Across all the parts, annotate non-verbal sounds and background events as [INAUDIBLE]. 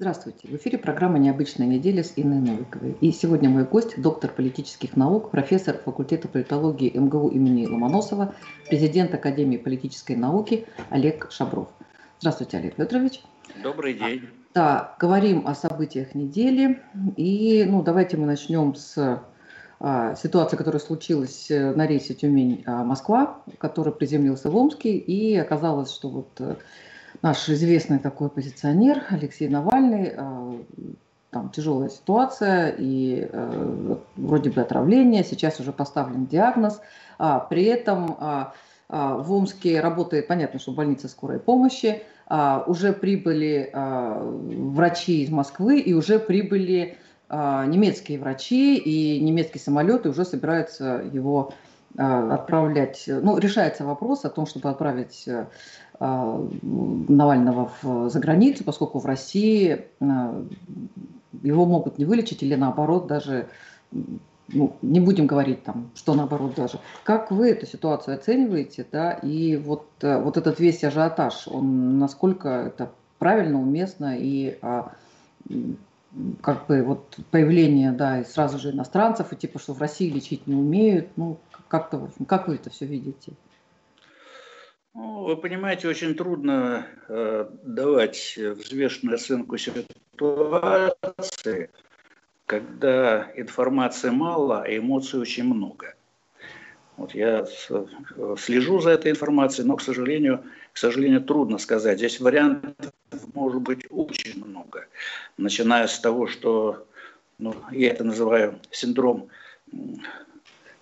Здравствуйте. В эфире программа «Необычная неделя» с Инной Новиковой. И сегодня мой гость – доктор политических наук, профессор факультета политологии МГУ имени Ломоносова, президент Академии политической науки Олег Шабров. Здравствуйте, Олег Петрович. Добрый день. Да, говорим о событиях недели. И ну, давайте мы начнем с а, ситуации, которая случилась э, на рейсе Тюмень-Москва, который приземлился в Омске. И оказалось, что вот э, наш известный такой оппозиционер Алексей Навальный, э, там тяжелая ситуация и э, вроде бы отравление, сейчас уже поставлен диагноз, а при этом а, а, в Омске работает, понятно, что больница скорой помощи, уже прибыли врачи из Москвы и уже прибыли немецкие врачи и немецкие самолеты уже собираются его отправлять, ну, решается вопрос о том, чтобы отправить э, Навального в, за границу, поскольку в России а, его могут не вылечить или наоборот даже ну, не будем говорить там, что наоборот даже. Как вы эту ситуацию оцениваете, да, и вот, э, вот этот весь ажиотаж, он насколько это правильно, уместно и а, как бы вот появление, да, и сразу же иностранцев, и типа, что в России лечить не умеют, ну, как-то, как вы это все видите? Ну, вы понимаете, очень трудно э, давать взвешенную оценку ситуации, когда информации мало, а эмоций очень много. Вот я слежу за этой информацией, но, к сожалению, к сожалению, трудно сказать. Здесь вариантов может быть очень много, начиная с того, что ну, я это называю синдром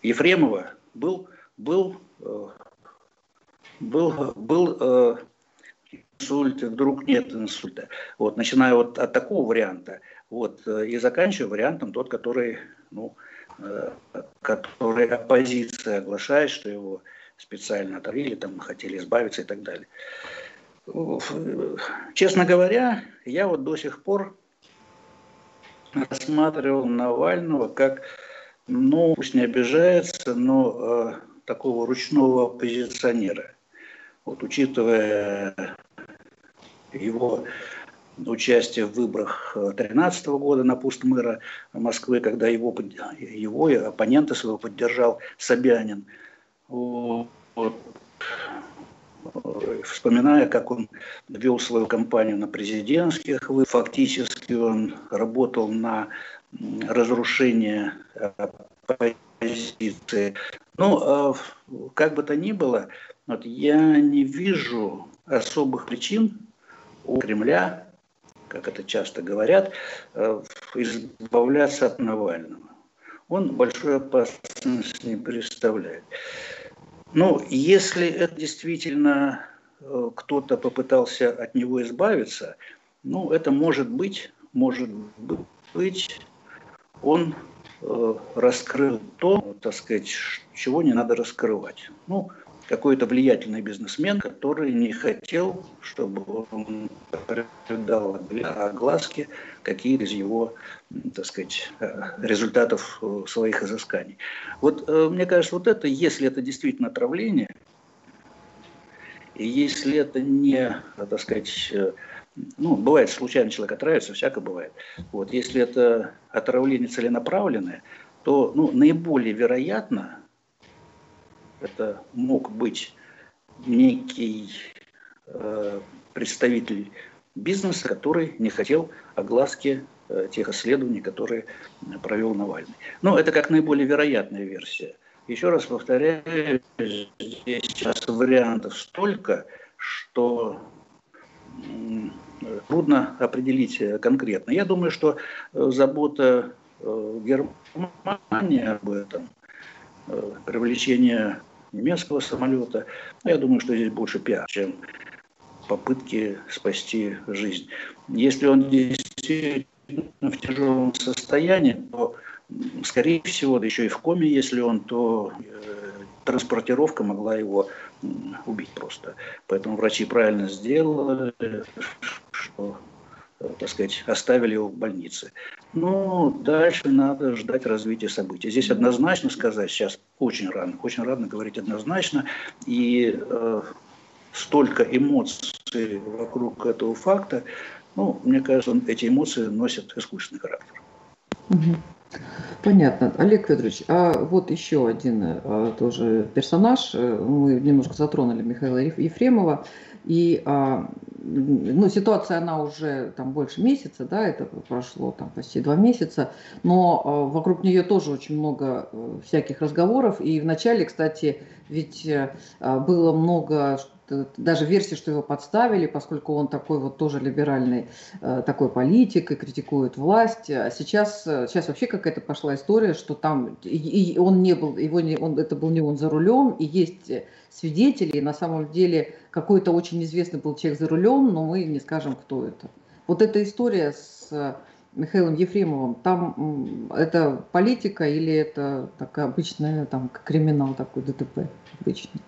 Ефремова, был, был э, был, был э, инсульт, вдруг нет инсульта. Вот, начиная вот от такого варианта, вот, э, и заканчивая вариантом тот, который, ну, э, который оппозиция оглашает, что его специально отравили, там хотели избавиться и так далее. Честно говоря, я вот до сих пор рассматривал Навального как, ну, пусть не обижается, но э, такого ручного оппозиционера. Вот, учитывая его участие в выборах 2013 года на пост мэра Москвы, когда его, его оппонента своего поддержал Собянин. Вот. Вспоминая, как он вел свою кампанию на президентских выборах, фактически он работал на разрушение оппозиции. Ну, а как бы то ни было, вот я не вижу особых причин у Кремля, как это часто говорят, э, избавляться от Навального. Он большой опасности не представляет. Ну, если это действительно э, кто-то попытался от него избавиться, ну, это может быть, может быть, он э, раскрыл то, так сказать, чего не надо раскрывать. Ну, какой-то влиятельный бизнесмен, который не хотел, чтобы он придал огласке какие-то из его, так сказать, результатов своих изысканий. Вот э, мне кажется, вот это, если это действительно отравление, и если это не, так сказать, э, ну, бывает, случайно человек отравится, всякое бывает. Вот, если это отравление целенаправленное, то ну, наиболее вероятно, это мог быть некий э, представитель бизнеса, который не хотел огласки э, тех исследований, которые провел Навальный. Но это как наиболее вероятная версия. Еще раз повторяю, здесь сейчас вариантов столько, что трудно определить конкретно. Я думаю, что э, забота э, Германии об этом, э, привлечение немецкого самолета. Но я думаю, что здесь больше пиар, чем попытки спасти жизнь. Если он действительно в тяжелом состоянии, то, скорее всего, да еще и в коме, если он, то э, транспортировка могла его убить просто. Поэтому врачи правильно сделали, что Э, так сказать, оставили его в больнице. Ну, дальше надо ждать развития событий. Здесь однозначно сказать сейчас очень рано, очень рано говорить однозначно. И э, столько эмоций вокруг этого факта, Ну, мне кажется, эти эмоции носят искусственный характер. Понятно. Олег Федорович, а вот еще один а, тоже персонаж. Мы немножко затронули Михаила Ефремова. И а, ну, ситуация, она уже там больше месяца, да, это прошло там почти два месяца, но а, вокруг нее тоже очень много э, всяких разговоров. И вначале, кстати, ведь а, было много даже версии, что его подставили, поскольку он такой вот тоже либеральный э, такой политик и критикует власть. А сейчас, э, сейчас вообще какая-то пошла история, что там и, и он не был, его не, он, это был не он за рулем, и есть свидетели, и на самом деле какой-то очень известный был человек за рулем, но мы не скажем, кто это. Вот эта история с Михаилом Ефремовым, там это политика или это такая обычная, там, криминал такой, ДТП обычный?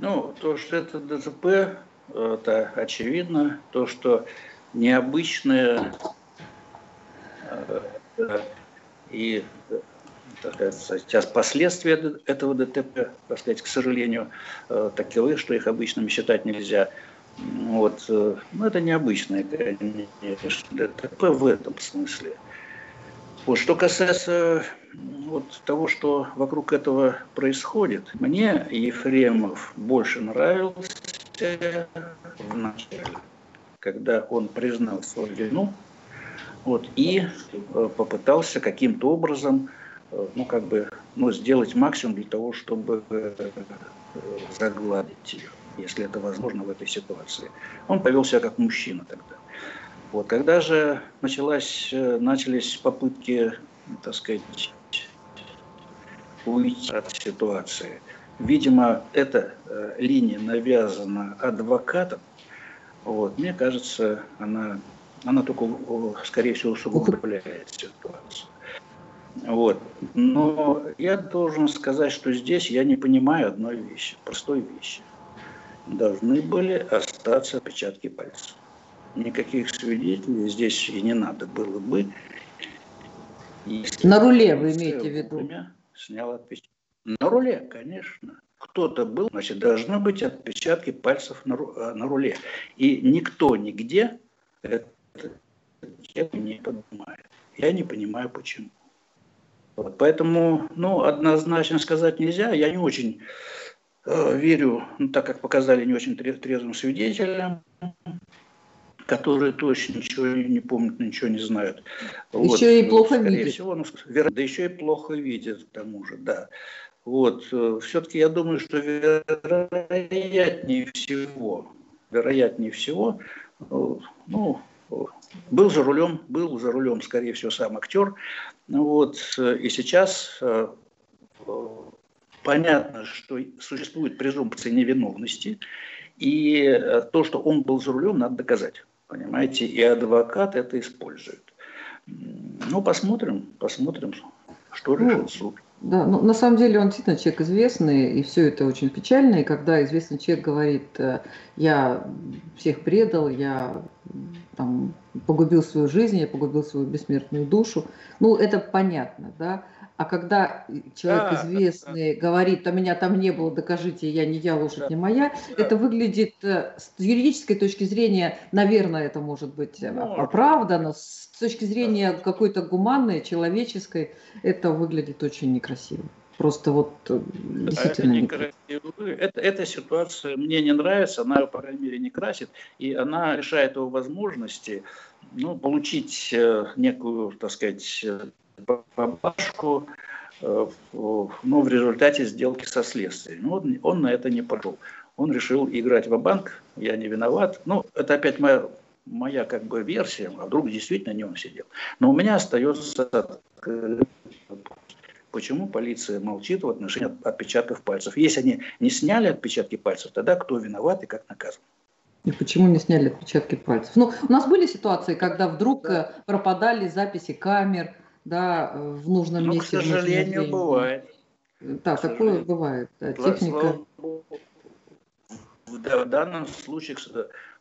Ну, то, что это ДТП, это очевидно. То, что необычное э, и так сказать, последствия этого ДТП, так сказать, к сожалению, э, таковы, что их обычными считать нельзя. Вот. Э, ну, это необычное, конечно, ДТП в этом смысле. Вот. Что касается вот того, что вокруг этого происходит, мне Ефремов больше нравился в начале, когда он признал свою вину вот, и э, попытался каким-то образом э, ну, как бы, ну, сделать максимум для того, чтобы э, загладить ее, если это возможно в этой ситуации. Он повел себя как мужчина тогда. Вот, когда же началась, начались попытки, так сказать, уйти от ситуации. Видимо, эта э, линия навязана адвокатом. Вот, мне кажется, она, она только, скорее всего, усугубляет ситуацию. Вот. Но я должен сказать, что здесь я не понимаю одной вещи, простой вещи. Должны были остаться отпечатки пальцев. Никаких свидетелей здесь и не надо было бы. Если На руле вы имеете в виду? снял отпечатки. На руле, конечно. Кто-то был, значит, должны быть отпечатки пальцев на, э, на руле. И никто нигде это не понимает. Я не понимаю, почему. Вот, поэтому, ну, однозначно сказать нельзя. Я не очень э, верю, ну, так как показали не очень трезвым свидетелям, которые точно ничего не помнят, ничего не знают. Еще вот, и плохо видят. Всего, ну, да еще и плохо видят, к тому же, да. Вот, э, все-таки я думаю, что вероятнее всего, вероятнее всего, э, ну, был за рулем, был за рулем, скорее всего, сам актер. Вот, э, и сейчас понятно, что существует презумпция невиновности, и то, что он был за рулем, надо доказать. Понимаете, и адвокат это использует. Ну, посмотрим, посмотрим, что ну, решит суд. Да, ну, на самом деле он действительно человек известный, и все это очень печально. И когда известный человек говорит, э, я всех предал, я там, погубил свою жизнь, я погубил свою бессмертную душу, ну, это понятно, да. А когда человек да, известный да, говорит, а меня там не было, докажите, я не я, лошадь да, не моя, да. это выглядит э, с юридической точки зрения, наверное, это может быть э, может. оправдано, с точки зрения да. какой-то гуманной, человеческой, это выглядит очень некрасиво. Просто вот э, действительно это некрасиво. Это, эта ситуация мне не нравится, она, по крайней мере, не красит, и она лишает его возможности ну, получить некую, так сказать, бабашку, э, но в результате сделки со следствием. Ну, он, он на это не пошел. Он решил играть в банк я не виноват. Ну, это опять моя, моя как бы версия, а вдруг действительно не он сидел. Но у меня остается почему полиция молчит в отношении отпечатков пальцев. Если они не сняли отпечатки пальцев, тогда кто виноват и как наказан? И почему не сняли отпечатки пальцев? Ну, у нас были ситуации, когда вдруг да. Э, пропадали записи камер, да, в нужном ну, месте. к сожалению, бывает. Да, к такое сожалению. бывает. Да, техника. В данном случае,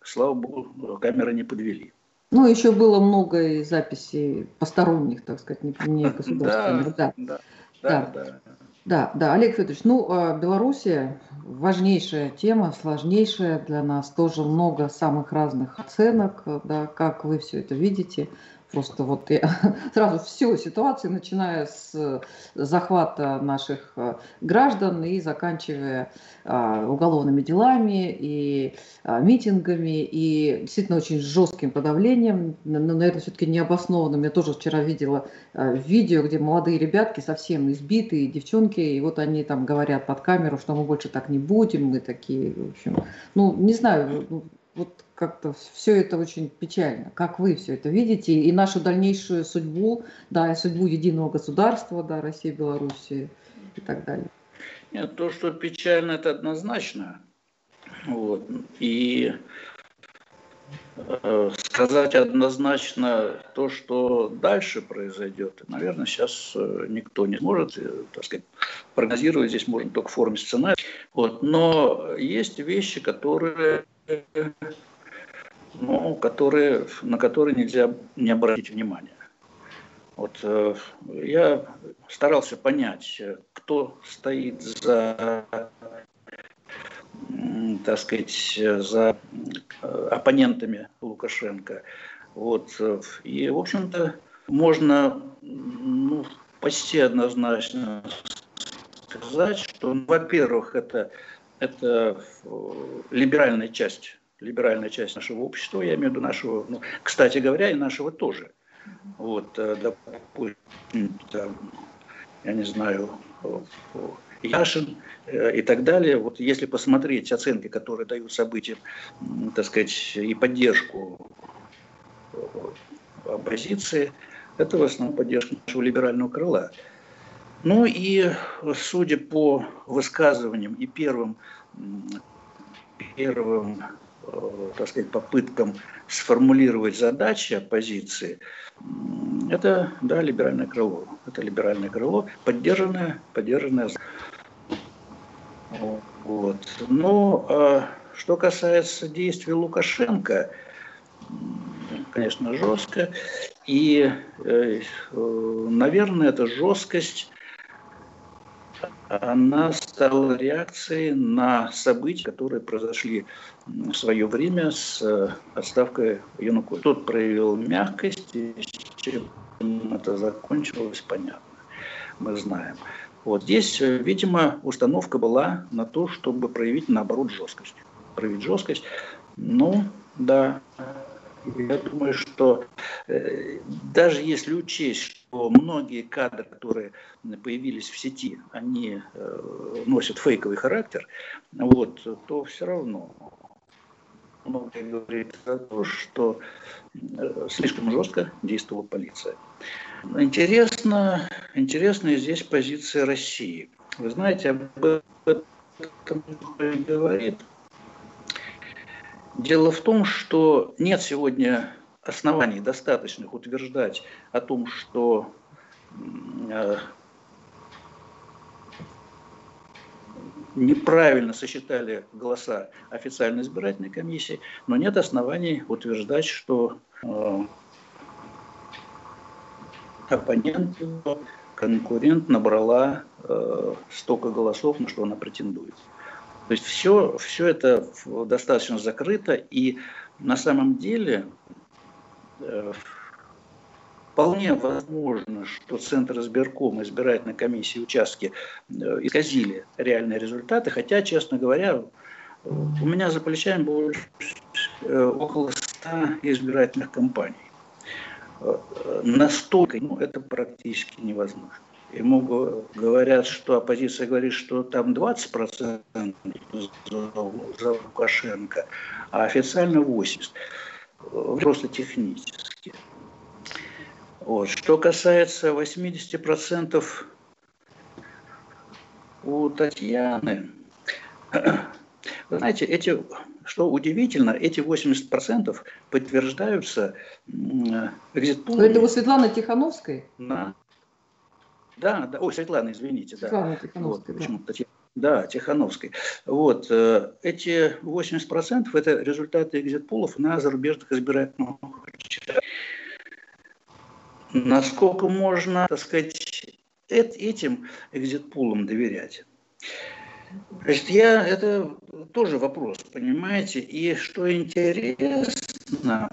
слава богу, камеры не подвели. Ну, еще было много записей посторонних, так сказать, не, не [LAUGHS] государственных. Да, да, да. да. да. Да, да, Олег Федорович, ну, а, Белоруссия важнейшая тема, сложнейшая для нас, тоже много самых разных оценок, да, как вы все это видите. Просто вот я [LAUGHS] сразу всю ситуацию, начиная с захвата наших э, граждан и заканчивая а, уголовными делами и а, митингами и действительно очень жестким подавлением, но, наверное, все-таки необоснованным. Я тоже вчера видела а, видео, где молодые ребятки совсем избитые, девчонки, и вот они там говорят под камеру, что мы больше так не будем, мы такие, в общем, ну, не знаю, ну, вот как-то все это очень печально. Как вы все это видите и нашу дальнейшую судьбу, да, и судьбу единого государства, да, России, Белоруссии и так далее. Нет, то, что печально, это однозначно. Вот. И э, сказать однозначно то, что дальше произойдет, наверное, сейчас э, никто не сможет, э, так сказать, прогнозировать здесь можно только в форме сценария. Вот. Но есть вещи, которые ну, которые, на которые нельзя не обратить внимания. Вот э, я старался понять, кто стоит за, так сказать, за э, оппонентами Лукашенко. Вот. И, в общем-то, можно ну, почти однозначно сказать, что, во-первых, это, это э, либеральная часть либеральная часть нашего общества, я имею в виду нашего, ну, кстати говоря, и нашего тоже. Вот, э, допустим, там, я не знаю, Яшин э, и так далее. Вот если посмотреть оценки, которые дают событиям, так сказать, и поддержку оппозиции, это в основном поддержка нашего либерального крыла. Ну и судя по высказываниям и первым, первым Э, так сказать, попыткам сформулировать задачи оппозиции, это, да, либеральное крыло. Это либеральное крыло, поддержанное, поддержанное. Вот. Но а, что касается действий Лукашенко, конечно, жестко. И, э, э, наверное, эта жесткость она стала реакцией на события, которые произошли в свое время с э, отставкой Януковича. Тот проявил мягкость, и чем это закончилось, понятно. Мы знаем. Вот здесь, э, видимо, установка была на то, чтобы проявить, наоборот, жесткость. Проявить жесткость. Ну, да, я думаю, что э, даже если учесть, что многие кадры, которые появились в сети, они э, носят фейковый характер, вот, то все равно многое говорит о том, что э, слишком жестко действовала полиция. Интересно, интересная здесь позиция России. Вы знаете, об этом говорит Дело в том, что нет сегодня оснований достаточных утверждать о том, что э, неправильно сосчитали голоса официальной избирательной комиссии, но нет оснований утверждать, что э, оппонент, конкурент набрала э, столько голосов, на что она претендует. То есть все, все это достаточно закрыто, и на самом деле э, вполне возможно, что Центр избирком, избирательной комиссии, участки э, исказили реальные результаты, хотя, честно говоря, у меня за плечами было э, около 100 избирательных кампаний. Настолько, ну, это практически невозможно. Ему говорят, что оппозиция говорит, что там 20% за, за Лукашенко, а официально 80%. Просто технически. Вот. Что касается 80% у Татьяны, [CLEARS THROAT] вы знаете, эти, что удивительно, эти 80% подтверждаются экзитпулами. Это у Светланы Тихановской? На да, да. Ой, Светлана, извините. Светлана да. Вот, почему Татьяна. Да, Тихановской. Вот. Э, эти 80% это результаты экзитполов на зарубежных избирательных Насколько можно, так сказать, этим экзитпулам доверять? Значит, я, это тоже вопрос, понимаете, и что интересно,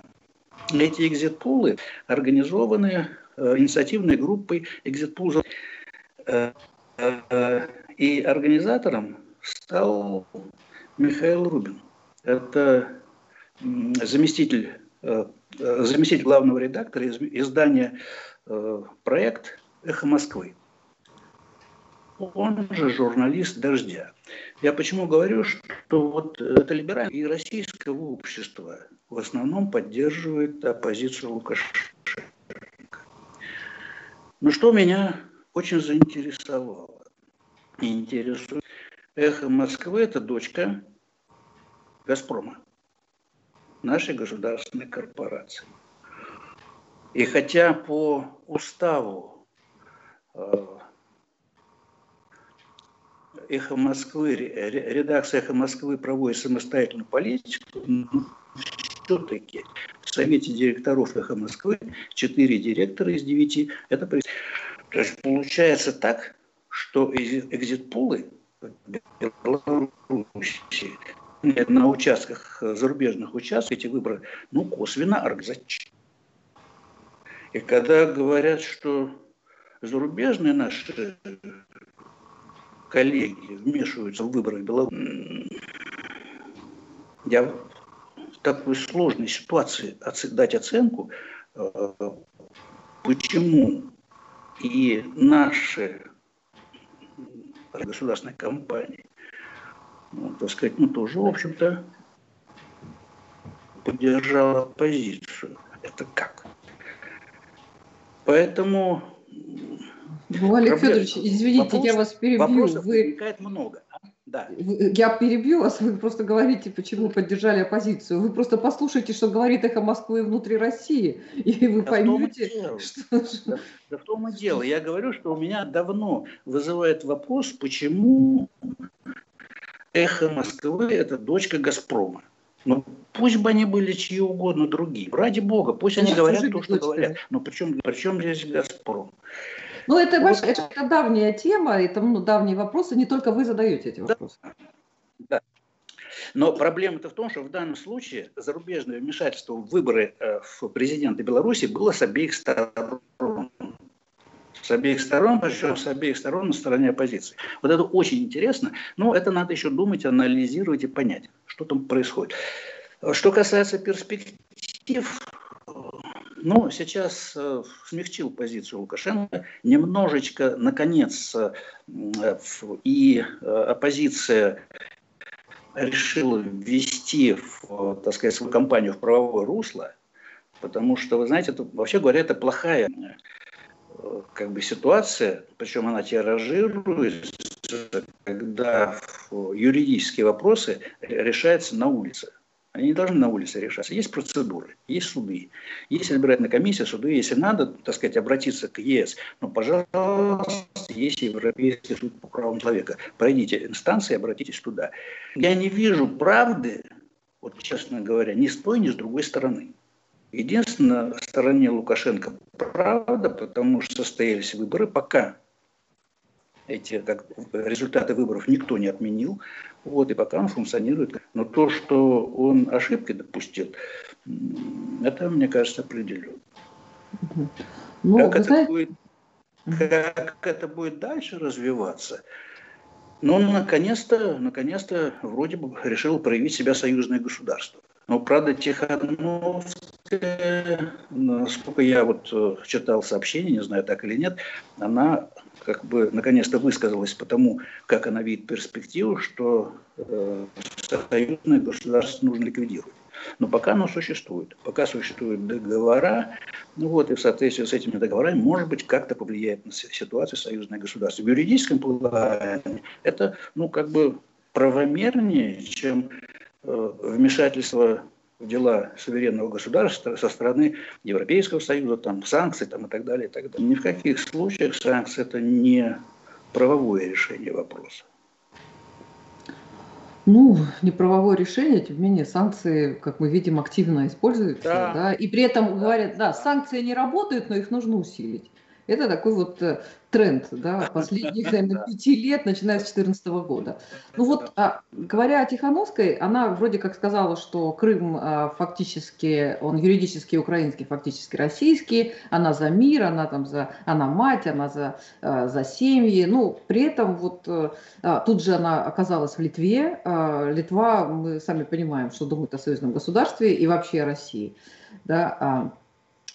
эти экзитпулы организованы инициативной группой экзитпул. Э, э, и организатором стал Михаил Рубин. Это заместитель, э, заместитель главного редактора издания э, «Проект Эхо Москвы». Он же журналист «Дождя». Я почему говорю, что вот это либеральное и российское общество в основном поддерживает оппозицию Лукашенко. Но что меня очень заинтересовало интересует. Эхо Москвы – это дочка «Газпрома», нашей государственной корпорации. И хотя по уставу э, Эхо Москвы, редакция Эхо Москвы проводит самостоятельную политику, все-таки в Совете директоров Эхо Москвы четыре директора из девяти. Это то есть получается так, что экзитпулы Беларуси на участках, зарубежных участках, эти выборы, ну, косвенно организовать. И когда говорят, что зарубежные наши коллеги вмешиваются в выборы Беларуси, я в такой сложной ситуации дать оценку, э, почему и наши государственной компании, ну, так сказать, ну, тоже, в общем-то, поддержала позицию. Это как? Поэтому... Ну, Олег проблем... Федорович, извините, Вопрос, я вас перебью. Вопросов Вы... возникает много. Да. Я перебью вас, вы просто говорите, почему поддержали оппозицию. Вы просто послушайте, что говорит эхо Москвы внутри России, и вы да поймете, что... Да, да в том и дело. Я говорю, что у меня давно вызывает вопрос, почему эхо Москвы – это дочка «Газпрома». Ну, пусть бы они были чьи угодно другие. Ради бога, пусть они говорят то, что говорят. Но причем, причем здесь «Газпром»? Ну, это, вот. это, это давняя тема, это ну, давние вопросы, не только вы задаете эти вопросы. Да. да. Но проблема-то в том, что в данном случае зарубежное вмешательство в выборы э, в президента Беларуси было с обеих сторон. С обеих сторон, причем с обеих сторон на стороне оппозиции. Вот это очень интересно, но это надо еще думать, анализировать и понять, что там происходит. Что касается перспектив, ну, сейчас э, смягчил позицию Лукашенко, немножечко, наконец, э, и э, оппозиция решила ввести, в, так сказать, свою кампанию в правовое русло, потому что, вы знаете, это, вообще говоря, это плохая как бы ситуация, причем она тиражируется, когда юридические вопросы решаются на улице. Они не должны на улице решаться. Есть процедуры, есть суды, есть избирательная комиссия, суды. Если надо, так сказать, обратиться к ЕС, ну, пожалуйста, есть Европейский суд по правам человека. Пройдите инстанции, обратитесь туда. Я не вижу правды, вот честно говоря, ни с той, ни с другой стороны. Единственное, стороне Лукашенко правда, потому что состоялись выборы, пока эти как, результаты выборов никто не отменил, вот, и пока он функционирует. Но то, что он ошибки допустил, это, мне кажется, определенно. Ну, как, это знаете... будет, как это будет дальше развиваться, но ну, наконец-то, наконец-то вроде бы решил проявить себя союзное государство. Но, правда, Тихановская, насколько я вот э, читал сообщение, не знаю, так или нет, она как бы наконец-то высказалась по тому, как она видит перспективу, что э, союзное государство нужно ликвидировать. Но пока оно существует, пока существуют договора, ну вот, и в соответствии с этими договорами, может быть, как-то повлияет на ситуацию союзное государство. В юридическом плане это, ну, как бы правомернее, чем вмешательство в дела суверенного государства со стороны Европейского Союза, там, санкций там, и так далее, и так далее. Ни в каких случаях санкции это не правовое решение вопроса. Ну, не правовое решение, тем не менее, санкции, как мы видим, активно используются. Да. Да? И при этом говорят, да, санкции не работают, но их нужно усилить. Это такой вот э, тренд да, последних, наверное, пяти лет, начиная с 2014 года. Ну вот, а, говоря о Тихановской, она вроде как сказала, что Крым а, фактически, он юридически украинский, фактически российский, она за мир, она там за, она мать, она за, а, за семьи. Ну, при этом вот а, тут же она оказалась в Литве. Литва, мы сами понимаем, что думает о союзном государстве и вообще о России. Да,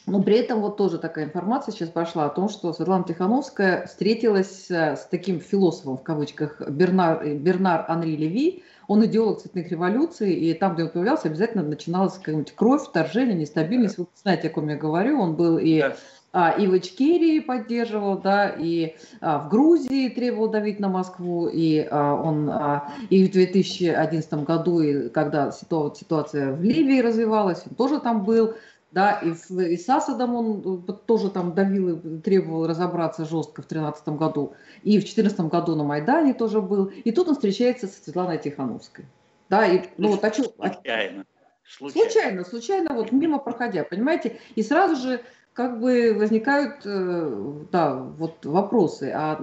но при этом вот тоже такая информация сейчас пошла о том, что Светлана Тихановская встретилась э, с таким философом, в кавычках, Бернар, Бернар Анри Леви. Он идеолог цветных революций, и там, где он появлялся, обязательно начиналась какая-нибудь кровь, вторжение, нестабильность. Вы знаете, о ком я говорю. Он был и а, и в Ичкерии поддерживал, да, и а, в Грузии требовал давить на Москву, и а, он а, и в 2011 году, и когда ситуация в Ливии развивалась, он тоже там был да, и, в, и с Асадом он э, тоже там давил и требовал разобраться жестко в 2013 году, и в 2014 году на Майдане тоже был, и тут он встречается с Светланой Тихановской. Да, и, ну, вот, а что, случайно. случайно. Случайно, случайно, вот мимо проходя, понимаете, и сразу же как бы возникают, э, да, вот вопросы, а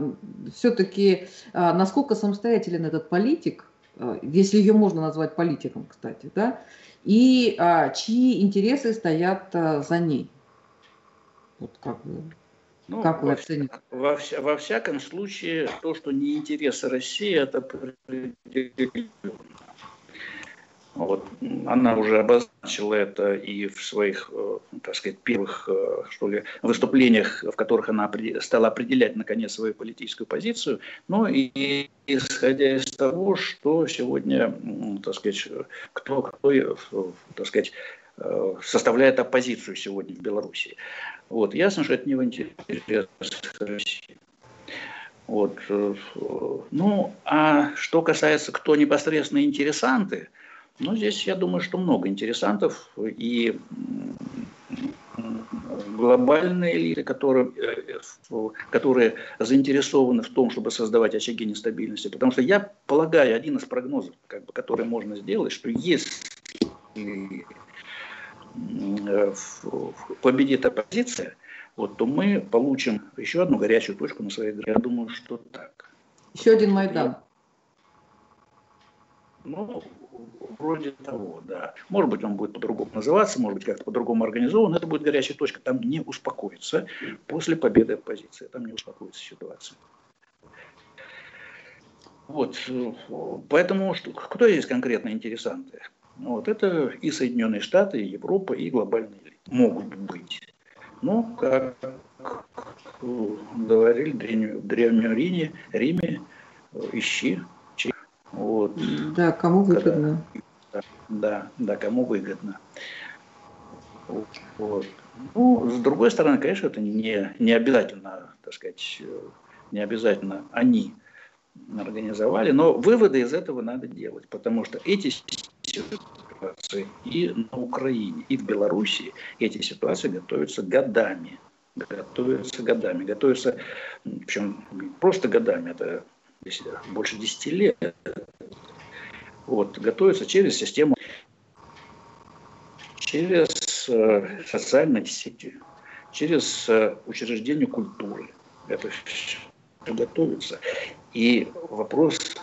все-таки а насколько самостоятелен этот политик, э, если ее можно назвать политиком, кстати, да, и а, чьи интересы стоят а, за ней. Вот как вы, ну, как вы во, оцените? Во, во всяком случае, то, что не интересы России, это вот. Она уже обозначила это и в своих, э, так сказать, первых, э, что ли, выступлениях, в которых она стала определять, наконец, свою политическую позицию. Ну и исходя из того, что сегодня, так сказать, кто, кто так сказать, э, составляет оппозицию сегодня в Беларуси. Вот. Ясно, что это не в интересах России. Вот. Ну, а что касается, кто непосредственно интересанты – ну, здесь, я думаю, что много интересантов и глобальные элиты, которые, э, которые заинтересованы в том, чтобы создавать очаги нестабильности. Потому что я полагаю, один из прогнозов, как бы, который можно сделать, что если э, победит оппозиция, вот, то мы получим еще одну горячую точку на своей игре. Я думаю, что так. Еще один Майдан. Ну, Вроде того, да. Может быть, он будет по-другому называться, может быть, как-то по-другому организован. Это будет горячая точка. Там не успокоится после победы оппозиции. Там не успокоится ситуация. Вот. Поэтому что, кто здесь конкретно интересанты? Вот. Это и Соединенные Штаты, и Европа, и глобальные могут быть. Ну, как говорили в Древнем Риме, Риме ищи вот. Да, кому выгодно. Когда, да, да, кому выгодно. Вот. Ну, с другой стороны, конечно, это не, не обязательно, так сказать, не обязательно они организовали, но выводы из этого надо делать, потому что эти ситуации и на Украине, и в Беларуси эти ситуации готовятся годами. Готовятся годами. Готовятся, причем просто годами, это больше 10 лет, вот, готовится через систему, через э, социальные сети, через э, учреждение культуры. Это все готовится. И вопрос,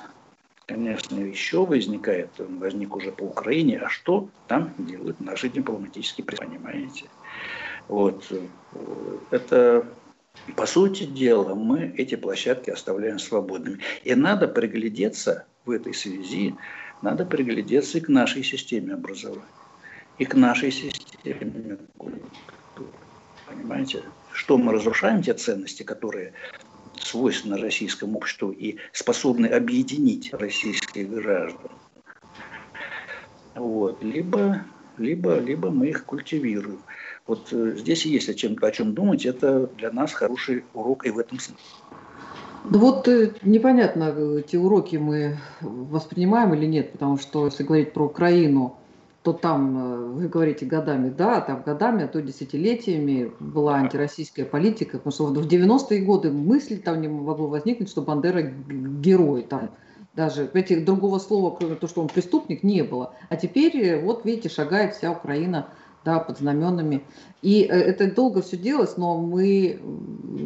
конечно, еще возникает, он возник уже по Украине, а что там делают наши дипломатические представители, понимаете? Вот. Э, это по сути дела, мы эти площадки оставляем свободными. И надо приглядеться в этой связи, надо приглядеться и к нашей системе образования, и к нашей системе культуры. Понимаете, что мы разрушаем те ценности, которые свойственны российскому обществу и способны объединить российских граждан. Вот. Либо, либо, либо мы их культивируем. Вот э, здесь есть о чем, о чем думать. Это для нас хороший урок и в этом смысле. Ну вот э, непонятно, эти уроки мы воспринимаем или нет, потому что если говорить про Украину, то там, э, вы говорите годами, да, там годами, а то десятилетиями была антироссийская политика, потому что в 90-е годы мысли там не могло возникнуть, что Бандера герой, там. Даже этих другого слова, кроме того, что он преступник, не было. А теперь, вот видите, шагает вся Украина да, под знаменами. И э, это долго все делалось, но мы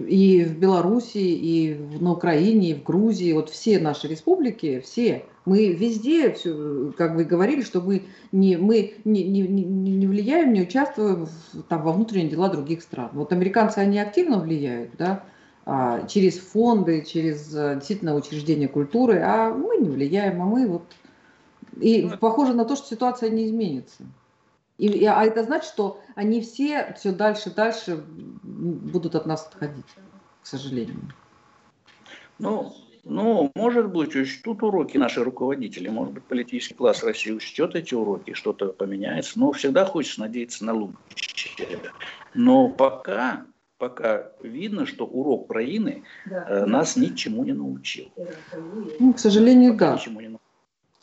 и в Беларуси, и на Украине, и в Грузии, вот все наши республики, все, мы везде, все, как вы говорили, что мы не, мы не, не, не влияем, не участвуем в, там, во внутренние дела других стран. Вот американцы, они активно влияют, да, а, через фонды, через э, действительно учреждения культуры, а мы не влияем, а мы вот... И ну, похоже на то, что ситуация не изменится. И, а это значит, что они все все дальше и дальше будут от нас отходить, к сожалению. Ну, ну, может быть, учтут уроки наши руководители, может быть, политический класс России учтет эти уроки, что-то поменяется, но всегда хочется надеяться на лучшее. Но пока, пока видно, что урок Украины да. э, нас ничему не научил. Ну, к сожалению, пока да. Ничему не научил.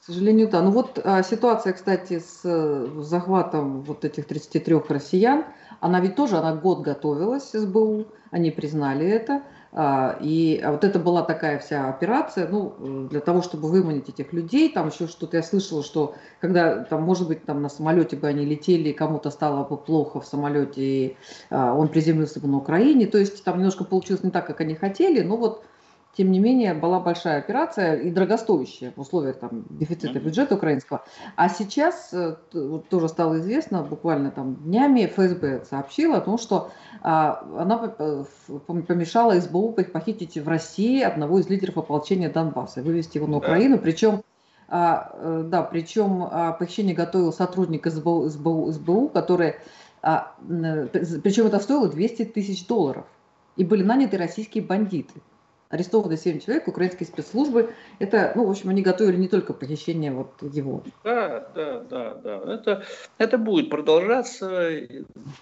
К сожалению, да. Ну вот а, ситуация, кстати, с э, захватом вот этих 33 россиян, она ведь тоже, она год готовилась, СБУ, они признали это. А, и вот это была такая вся операция, ну, для того, чтобы выманить этих людей, там еще что-то я слышала, что когда, там, может быть, там на самолете бы они летели, кому-то стало бы плохо в самолете, и а, он приземлился бы на Украине, то есть там немножко получилось не так, как они хотели, но вот тем не менее, была большая операция и дорогостоящая в условиях там, дефицита бюджета украинского. А сейчас э, вот, тоже стало известно, буквально там днями ФСБ сообщила о том, что а, она э, помешала СБУ похитить в России одного из лидеров ополчения Донбасса, вывести его на Украину, причем а, э, да, причем а, похищение готовил сотрудник СБУ, СБУ, СБУ который, а, причем это стоило 200 тысяч долларов. И были наняты российские бандиты арестованы 7 человек, украинские спецслужбы. Это, ну, в общем, они готовили не только похищение вот его. Да, да, да, да. Это, это будет продолжаться,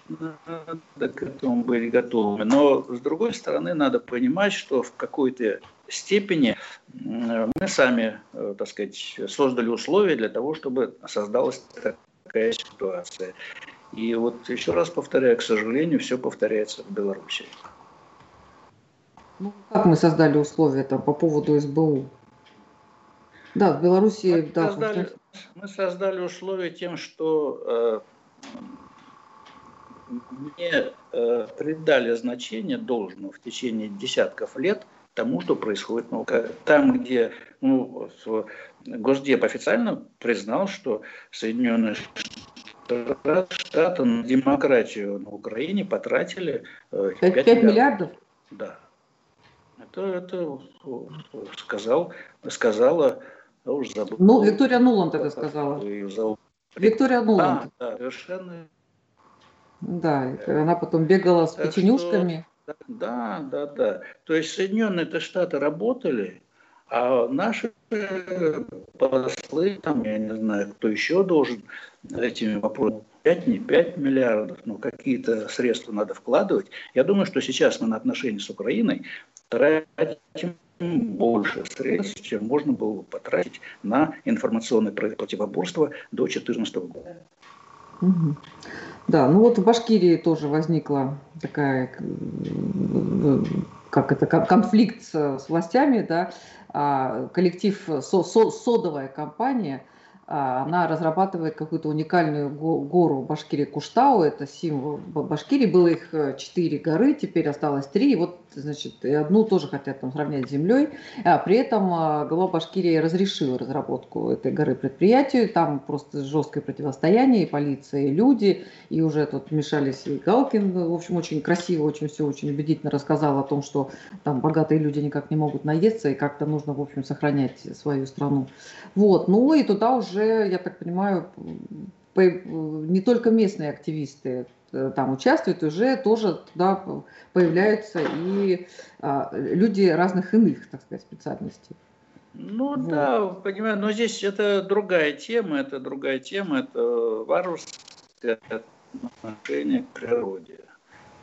надо к этому быть готовыми. Но, с другой стороны, надо понимать, что в какой-то степени мы сами, э, так сказать, создали условия для того, чтобы создалась такая ситуация. И вот еще раз повторяю, к сожалению, все повторяется в Беларуси. Ну, как мы создали условия там по поводу СБУ? Да, в Беларуси... Мы, да, создали, мы создали условия тем, что э, не э, придали значения должного в течение десятков лет тому, что происходит на Украине. Там, где ну, Госдеп официально признал, что Соединенные Штаты на демократию на Украине потратили э, 5, 5 миллиардов. миллиардов? Да. Это, это сказал, сказала, я уже забыл. Ну, Виктория Нуланд это сказала. Виктория Нуланд. А, да, совершенно. Да, она потом бегала с так печенюшками. Что, да, да, да. То есть Соединенные Штаты работали, а наши послы, там, я не знаю, кто еще должен этими вопросами 5, не 5 миллиардов, но какие-то средства надо вкладывать. Я думаю, что сейчас мы на отношения с Украиной тратим больше средств, чем можно было бы потратить на информационное противоборство до 2014 года. Да, ну вот в Башкирии тоже возникла такая, как это, конфликт с властями, да, а, коллектив, со, со, содовая компания – она разрабатывает какую-то уникальную гору Башкирии Куштау, это символ Башкирии, было их э, четыре горы, теперь осталось три, и вот, значит, одну тоже хотят там сравнять с землей, а при этом а, глава Башкирии разрешил разработку этой горы предприятию, там просто жесткое противостояние, и полиция, и люди, и уже тут вмешались и Галкин, в общем, очень красиво, очень все очень убедительно рассказал о том, что там богатые люди никак не могут наесться, и как-то нужно, в общем, сохранять свою страну. Вот, ну и туда уже уже, я так понимаю, не только местные активисты э, там участвуют, уже тоже туда появляются и а, люди разных иных, так сказать, специальностей. Ну вот. да, понимаю, но здесь это другая тема, это другая тема, это варварское отношение к природе.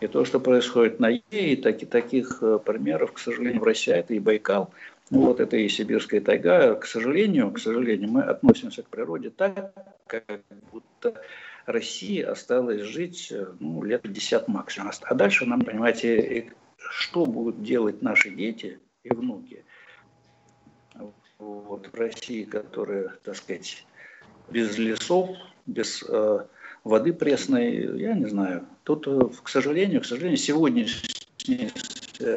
И то, что происходит на Е, и таки, таких э, примеров, к сожалению, в России, это и Байкал, вот это и сибирская тайга. К сожалению, к сожалению, мы относимся к природе так, как будто России осталось жить ну, лет 50 максимум. А дальше нам, понимаете, что будут делать наши дети и внуки вот, в России, которая, так сказать, без лесов, без э, воды пресной, я не знаю. Тут, э, к сожалению, к сожалению, сегодня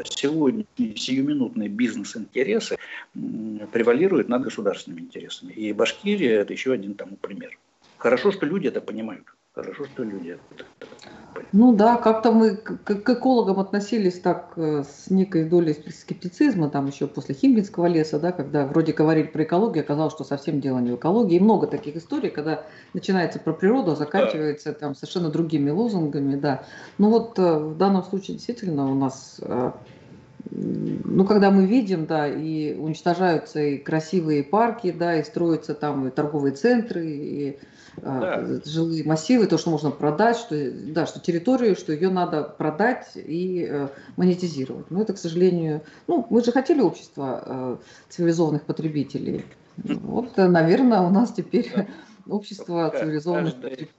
сегодня сиюминутные бизнес-интересы превалируют над государственными интересами. И Башкирия – это еще один тому пример. Хорошо, что люди это понимают. Хорошо, что люди это ну да, как-то мы к, экологам относились так э, с некой долей скептицизма, там еще после Химгинского леса, да, когда вроде говорили про экологию, оказалось, что совсем дело не в экологии. И много таких историй, когда начинается про природу, а заканчивается там совершенно другими лозунгами, да. Ну вот э, в данном случае действительно у нас э, ну, когда мы видим, да, и уничтожаются и красивые парки, да, и строятся там и торговые центры, и а, да. жилые массивы, то, что можно продать, что, да, что территорию, что ее надо продать и э, монетизировать. Но это, к сожалению, ну, мы же хотели общества э, цивилизованных потребителей. Вот, э, наверное, у нас теперь да. [LAUGHS] общество цивилизованных каждый, потребителей.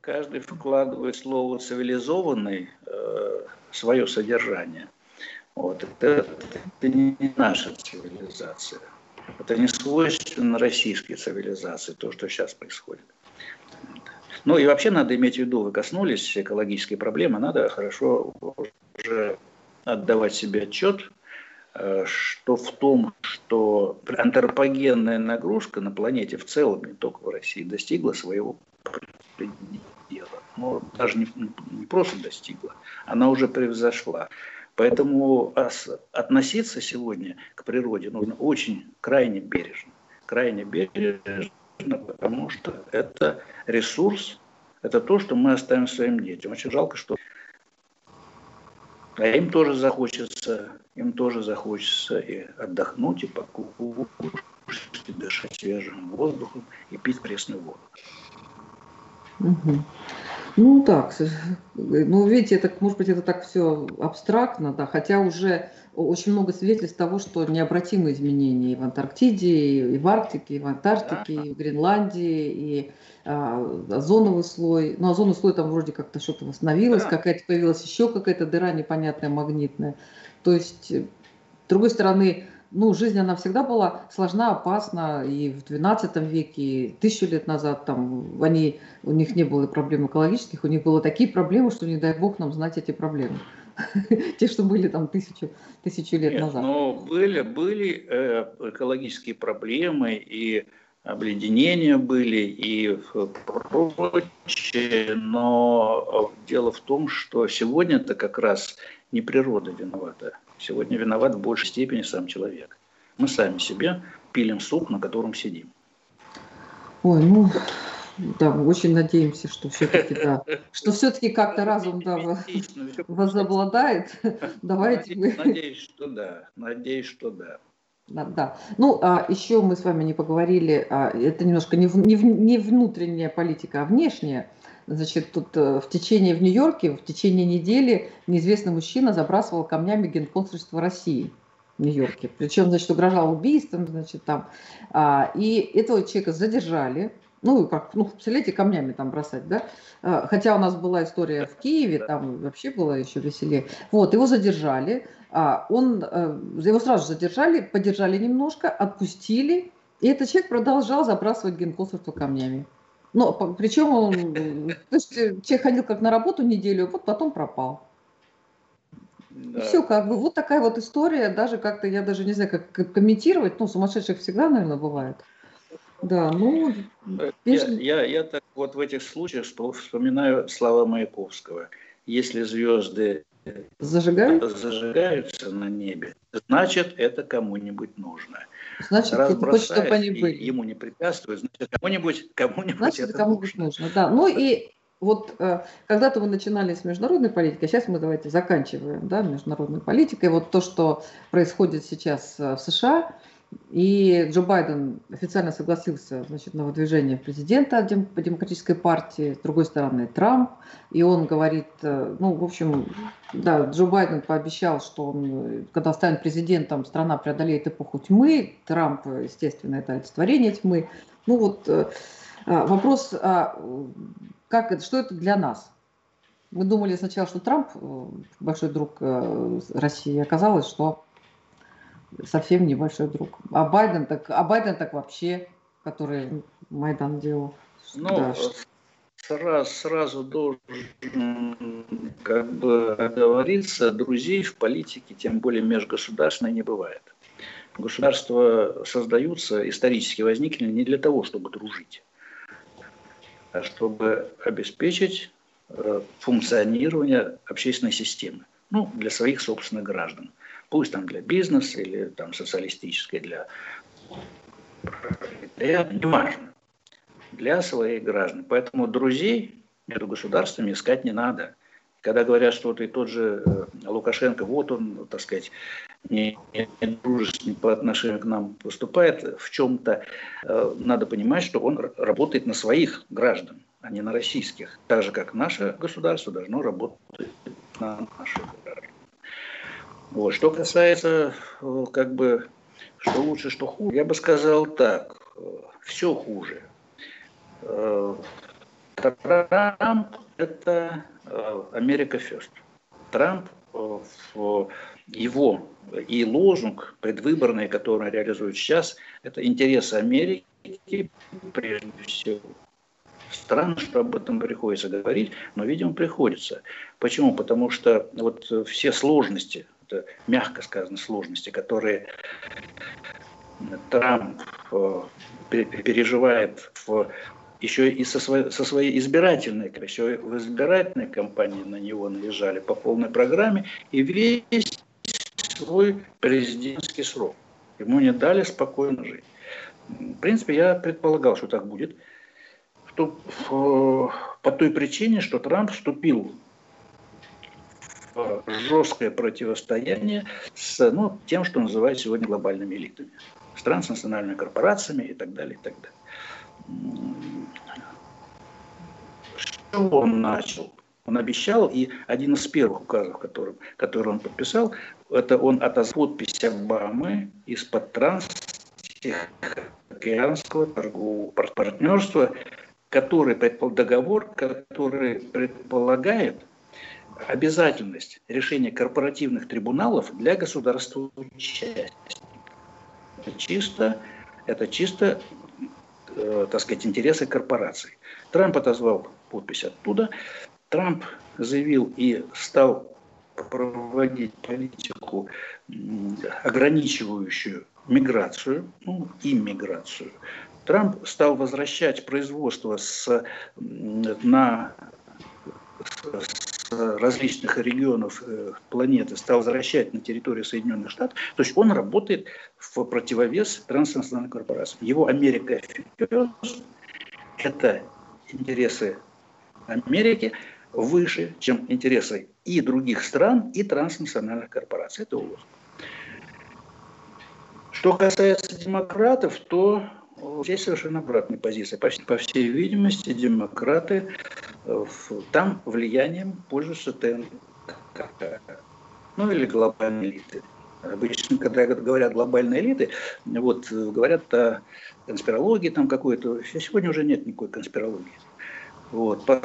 Каждый вкладывает слово цивилизованный э, свое содержание. Вот. Это, это не наша цивилизация. Это не свойственно российской цивилизации, то, что сейчас происходит. Ну и вообще надо иметь в виду, вы коснулись экологической проблемы, надо хорошо уже отдавать себе отчет, э, что в том, что антропогенная нагрузка на планете в целом, не только в России, достигла своего предела. Ну, даже не, не просто достигла, она уже превзошла. Поэтому относиться сегодня к природе нужно очень крайне бережно. Крайне бережно потому что это ресурс, это то, что мы оставим своим детям. Очень жалко, что а им тоже захочется, им тоже захочется и отдохнуть, и покушать, и дышать свежим воздухом, и пить пресную воду. Угу. Ну так, ну видите, это, может быть, это так все абстрактно, да, хотя уже очень много свидетельств того, что необратимые изменения и в Антарктиде, и в Арктике, и в Антарктике, и в Гренландии, и а, озоновый слой. Ну, озоновый слой там вроде как-то что-то восстановилось, да. какая-то появилась еще какая-то дыра непонятная, магнитная. То есть, с другой стороны, ну, жизнь, она всегда была сложна, опасна, и в XII веке, и тысячу лет назад там они, у них не было проблем экологических, у них были такие проблемы, что не дай бог нам знать эти проблемы. [LAUGHS] Те, что были там тысячу, тысячу лет Нет, назад. Но были, были э, экологические проблемы, и обледенения были, и прочее, но дело в том, что сегодня это как раз не природа виновата. Сегодня виноват в большей степени сам человек. Мы сами себе пилим суп, на котором сидим. Ой, ну, да, мы очень надеемся, что все-таки, да, что все-таки как-то разум, да, [LAUGHS] возобладает. [LAUGHS] Давайте надеюсь, мы... [LAUGHS] Надеюсь, что да, надеюсь, что да. Да, да. Ну, а еще мы с вами не поговорили, а, это немножко не, в, не, в, не внутренняя политика, а внешняя. Значит, тут э, в течение в Нью-Йорке, в течение недели неизвестный мужчина забрасывал камнями генконсульство России в Нью-Йорке. Причем, значит, угрожал убийством, значит, там. А, и этого человека задержали. Ну, как, ну, представляете, камнями там бросать, да? А, хотя у нас была история в Киеве, там вообще было еще веселее. Вот, его задержали. А, он, э, его сразу задержали, подержали немножко, отпустили. И этот человек продолжал забрасывать генконсульство камнями. Ну, причем он, то есть э, человек ходил как на работу неделю, вот потом пропал. Да. И все, как бы, вот такая вот история, даже как-то, я даже не знаю, как комментировать, ну, сумасшедших всегда, наверное, бывает. Да, ну... Э, я, я, я так вот в этих случаях вспоминаю слова Маяковского. Если звезды зажигаются, зажигаются на небе, значит, это кому-нибудь нужно. Значит, Раз хочет, чтобы они были. ему не препятствует, значит, кому-нибудь кому значит, кому-нибудь нужно. Да. Ну и вот э, когда-то мы начинали с международной политики, а сейчас мы давайте заканчиваем да, международной политикой. Вот то, что происходит сейчас э, в США, и Джо Байден официально согласился значит, на выдвижение президента демократической партии, с другой стороны Трамп, и он говорит, э, ну, в общем, да, Джо Байден пообещал, что он, когда станет президентом, страна преодолеет эпоху тьмы, Трамп, естественно, это олицетворение тьмы. Ну вот э, а, вопрос, а, как это, что это для нас? Мы думали сначала, что Трамп э, большой друг России, оказалось, что совсем небольшой друг. А Байден так, а Байден так вообще, который Майдан делал. Ну, да. сразу, сразу должен как бы оговориться, друзей в политике, тем более межгосударственной, не бывает. Государства создаются, исторически возникли не для того, чтобы дружить, а чтобы обеспечить э, функционирование общественной системы, ну, для своих собственных граждан. Пусть там для бизнеса или там социалистической, для не важно для своих граждан. Поэтому друзей между государствами искать не надо. Когда говорят, что ты тот же э, Лукашенко, вот он, так сказать, не, не, дружественный по отношению к нам поступает, в чем-то э, надо понимать, что он работает на своих граждан, а не на российских. Так же, как наше государство должно работать на наших. Вот. Что касается, э, как бы, что лучше, что хуже, я бы сказал так, э, все хуже. Э, Трамп – это Америка Фест. Трамп, его и лозунг предвыборный, который он реализует сейчас, это интересы Америки прежде всего. Странно, что об этом приходится говорить, но, видимо, приходится. Почему? Потому что вот все сложности, мягко сказано сложности, которые Трамп переживает в еще и со своей, со своей избирательной, еще в избирательной кампании на него наезжали по полной программе и весь свой президентский срок. Ему не дали спокойно жить. В принципе, я предполагал, что так будет. Что, по той причине, что Трамп вступил в жесткое противостояние с ну, тем, что называют сегодня глобальными элитами. С транснациональными корпорациями и так далее, и так далее что он начал? Он обещал, и один из первых указов, который, который он подписал, это он отозвал подпись Обамы из-под трансокеанского торгового партнерства, который договор, который предполагает обязательность решения корпоративных трибуналов для государства. Это чисто, это чисто э, так сказать, интересы корпораций. Трамп отозвал подпись оттуда. Трамп заявил и стал проводить политику, ограничивающую миграцию, ну, иммиграцию. Трамп стал возвращать производство с, на, с различных регионов э, планеты, стал возвращать на территорию Соединенных Штатов. То есть он работает в противовес транснациональным корпорациям. Его Америка это интересы Америки выше, чем интересы и других стран, и транснациональных корпораций. Это лозунг. Что касается демократов, то здесь совершенно обратная позиция. По, по всей видимости, демократы э, там влиянием пользуются ТНК, ну или глобальные элиты. Обычно, когда говорят глобальные элиты, вот говорят о конспирологии там какой-то. Сегодня уже нет никакой конспирологии. Вот. По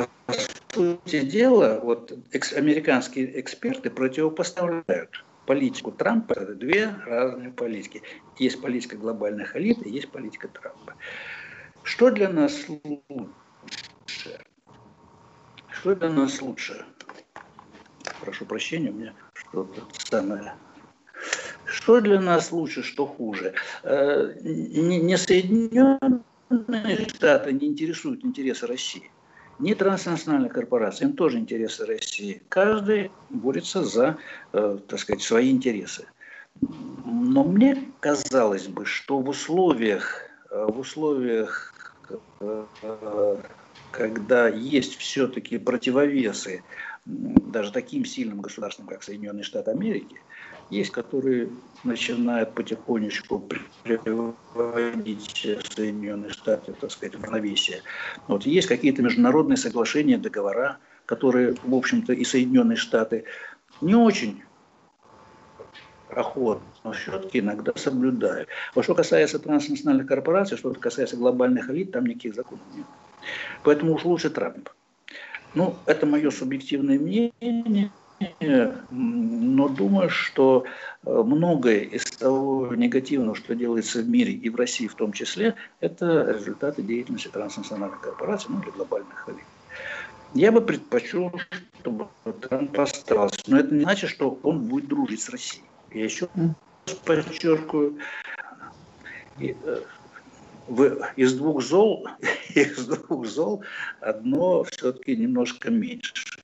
сути дела, вот экс, американские эксперты противопоставляют политику Трампа, это две разные политики. Есть политика глобальных элит и есть политика Трампа. Что для нас лучше? Что для нас лучше? Прошу прощения, у меня что-то самое что для нас лучше, что хуже? Э, не Соединенные Штаты не интересуют интересы России ни транснациональная корпорация, им тоже интересы России. Каждый борется за, э, так сказать, свои интересы. Но мне казалось бы, что в условиях, э, в условиях э, когда есть все-таки противовесы даже таким сильным государствам, как Соединенные Штаты Америки, есть, которые начинают потихонечку приводить Соединенные Штаты, так сказать, в равновесие. Вот есть какие-то международные соглашения, договора, которые, в общем-то, и Соединенные Штаты не очень охотно, но все-таки иногда соблюдают. Вот что касается транснациональных корпораций, что касается глобальных элит, там никаких законов нет. Поэтому уж лучше Трамп. Ну, это мое субъективное мнение но думаю, что э, многое из того негативного, что делается в мире и в России в том числе, это результаты деятельности транснациональных корпораций, ну или глобальных элит. Я бы предпочел, чтобы Трамп остался. Но это не значит, что он будет дружить с Россией. Я еще подчеркиваю, э, из двух зол, [LAUGHS] из двух зол одно все-таки немножко меньше.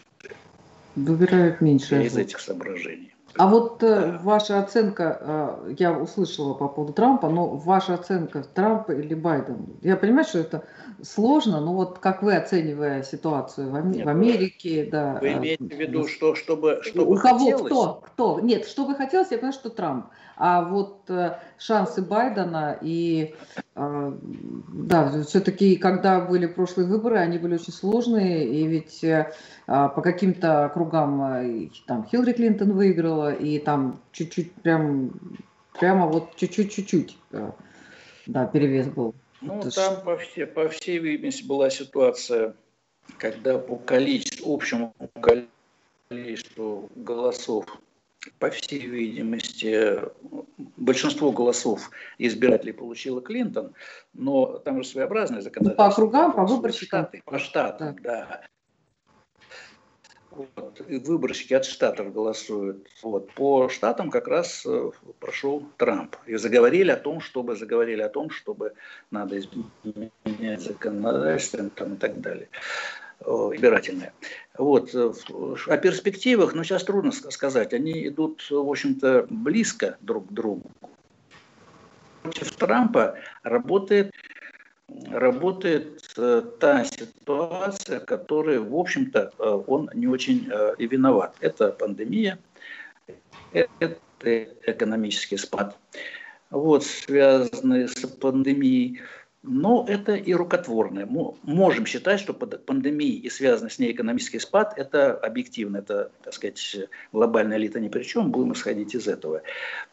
Выбирают меньше. Из этих соображений. А вот э, ваша оценка, э, я услышала по поводу Трампа, но ваша оценка Трампа или Байден? Я понимаю, что это сложно, но вот как вы оценивая ситуацию в, Ам- в Америке, да. Вы э, имеете в виду, что чтобы, чтобы у кого хотелось? кто? Кто? Нет, что бы хотелось, я понимаю, что Трамп. А вот э, шансы Байдена и э, да, все-таки, когда были прошлые выборы, они были очень сложные, и ведь э, а, по каким-то кругам э, там Хиллари Клинтон выиграла, и там чуть-чуть прям прямо вот чуть-чуть-чуть э, да, перевес был. Ну, Это там, по, все, по всей видимости, была ситуация, когда по количеству, общему количеству голосов, по всей видимости, большинство голосов избирателей получила Клинтон, но там же своеобразное Ну, законодательство. по округам, по выборщикам. штаты, по штатам, да. Вот. И выборщики от штатов голосуют. Вот. По штатам как раз э, прошел Трамп. И заговорили о том, чтобы заговорили о том, чтобы надо изменять законодательство там, и так далее э, избирательное. Вот. э, О перспективах, ну, сейчас трудно ска- сказать. Они идут, в общем-то, близко друг к другу. Против Трампа работает работает э, та ситуация, в которой, в общем-то, э, он не очень э, и виноват. Это пандемия, это экономический спад, вот, связанный с пандемией. Но это и рукотворное. Мы можем считать, что под пандемией и связанный с ней экономический спад – это объективно, это, так сказать, глобальная элита ни при чем, будем исходить из этого.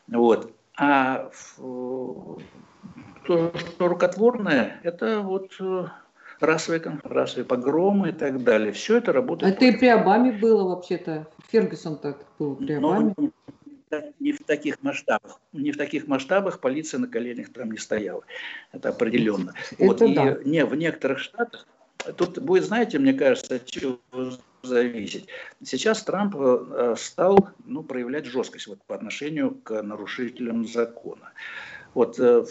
Вот. А в- то, что рукотворное, это вот э, расовые, расовые погромы и так далее. Все это работает. Это и при Обаме было вообще-то. Фергюсон так был при Но Обаме. не- не в таких масштабах. Не в таких масштабах полиция на коленях там не стояла. Это определенно. Это вот. И да. не, в некоторых штатах, тут будет, знаете, мне кажется, от чего зависеть. Сейчас Трамп э, стал ну, проявлять жесткость вот, по отношению к нарушителям закона. Вот, э,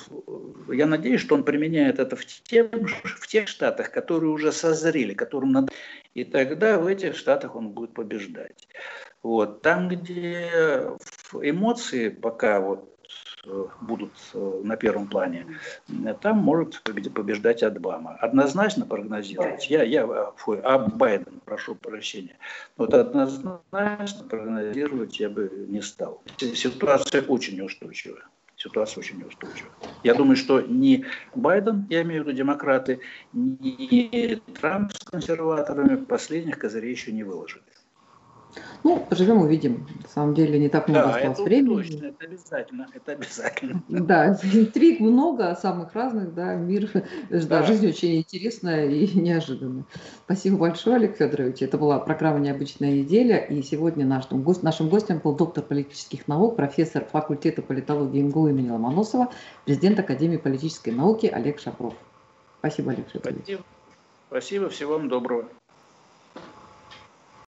я надеюсь, что он применяет это в, тем, в тех штатах, которые уже созрели, которым надо. И тогда в этих штатах он будет побеждать. Вот. Там, где эмоции пока вот э, будут э, на первом плане, там может побеждать Обама. Однозначно прогнозировать. Я, я, фу, а Байден, прошу прощения. Вот однозначно прогнозировать я бы не стал. Ситуация очень неустойчивая. Ситуация очень неустойчивая. Я думаю, что ни Байден, я имею в виду демократы, ни Трамп с консерваторами последних козырей еще не выложили. Ну, поживем, увидим. На самом деле не так много Да, осталось это времени. точно, это обязательно, это обязательно. Да, интриг много, самых разных, да, мир, да, Да. жизнь очень интересная и [LAUGHS] неожиданная. Спасибо большое, Олег Федорович. Это была программа «Необычная неделя», и сегодня нашим, гость- нашим гостем был доктор политических наук, профессор факультета политологии МГУ имени Ломоносова, президент Академии политической науки Олег Шапров. Спасибо, Олег Федорович. Спасибо. Спасибо, всего вам доброго.